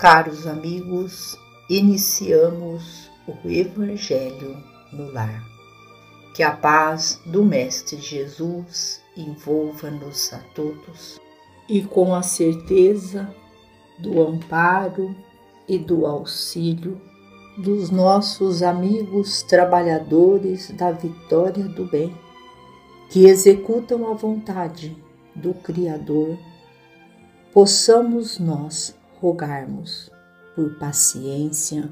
Caros amigos, iniciamos o Evangelho no lar. Que a paz do Mestre Jesus envolva-nos a todos e com a certeza do amparo e do auxílio dos nossos amigos trabalhadores da vitória do bem, que executam a vontade do Criador, possamos nós rogarmos por paciência,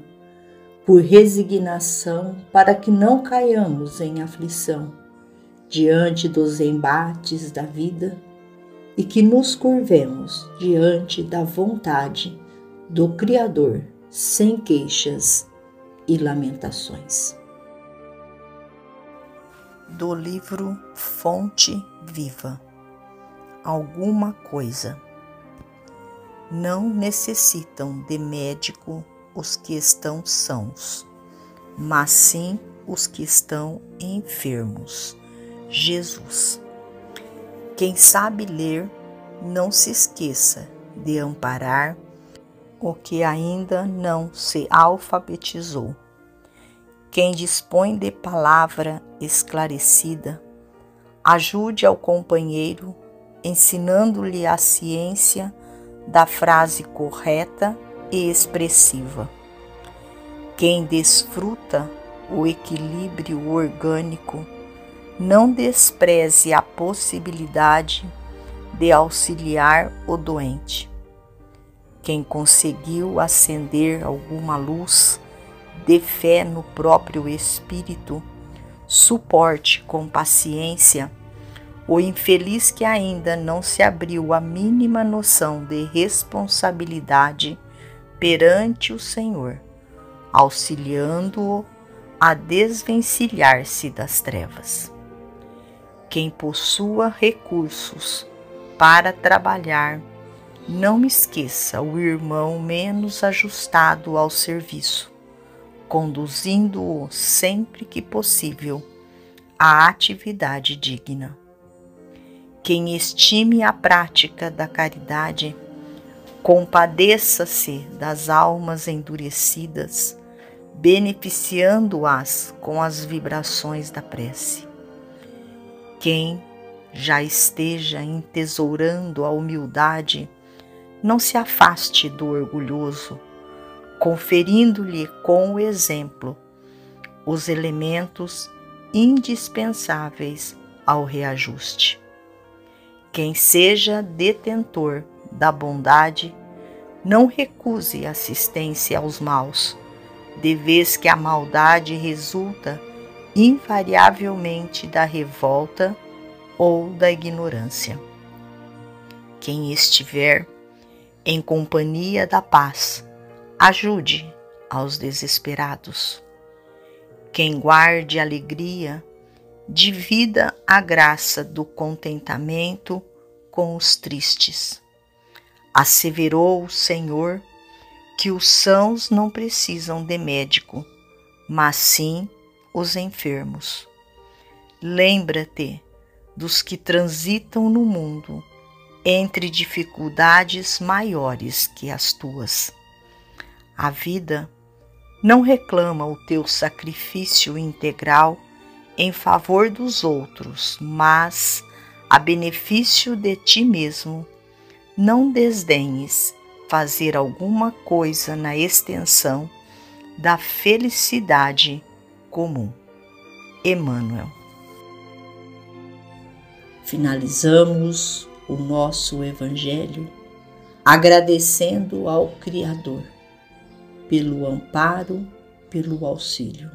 por resignação, para que não caiamos em aflição diante dos embates da vida e que nos curvemos diante da vontade do Criador sem queixas e lamentações. Do livro Fonte Viva Alguma coisa não necessitam de médico os que estão sãos, mas sim os que estão enfermos. Jesus. Quem sabe ler, não se esqueça de amparar o que ainda não se alfabetizou. Quem dispõe de palavra esclarecida, ajude ao companheiro, ensinando-lhe a ciência da frase correta e expressiva. Quem desfruta o equilíbrio orgânico não despreze a possibilidade de auxiliar o doente. Quem conseguiu acender alguma luz de fé no próprio espírito, suporte com paciência o infeliz que ainda não se abriu a mínima noção de responsabilidade perante o Senhor, auxiliando-o a desvencilhar-se das trevas. Quem possua recursos para trabalhar, não esqueça o irmão menos ajustado ao serviço, conduzindo-o sempre que possível à atividade digna. Quem estime a prática da caridade, compadeça-se das almas endurecidas, beneficiando-as com as vibrações da prece. Quem já esteja entesourando a humildade, não se afaste do orgulhoso, conferindo-lhe com o exemplo os elementos indispensáveis ao reajuste. Quem seja detentor da bondade, não recuse assistência aos maus, de vez que a maldade resulta invariavelmente da revolta ou da ignorância. Quem estiver em companhia da paz, ajude aos desesperados. Quem guarde alegria, divida a graça do contentamento com os tristes. Asseverou o Senhor que os sãos não precisam de médico, mas sim os enfermos. Lembra-te dos que transitam no mundo entre dificuldades maiores que as tuas. A vida não reclama o teu sacrifício integral em favor dos outros, mas a benefício de ti mesmo, não desdenhes fazer alguma coisa na extensão da felicidade comum. Emmanuel. Finalizamos o nosso Evangelho agradecendo ao Criador pelo amparo, pelo auxílio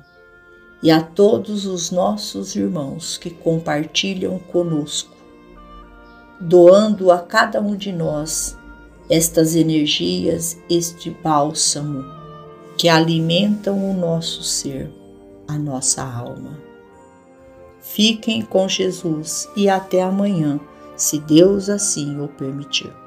e a todos os nossos irmãos que compartilham conosco, doando a cada um de nós estas energias, este bálsamo que alimentam o nosso ser, a nossa alma. Fiquem com Jesus e até amanhã, se Deus assim o permitir.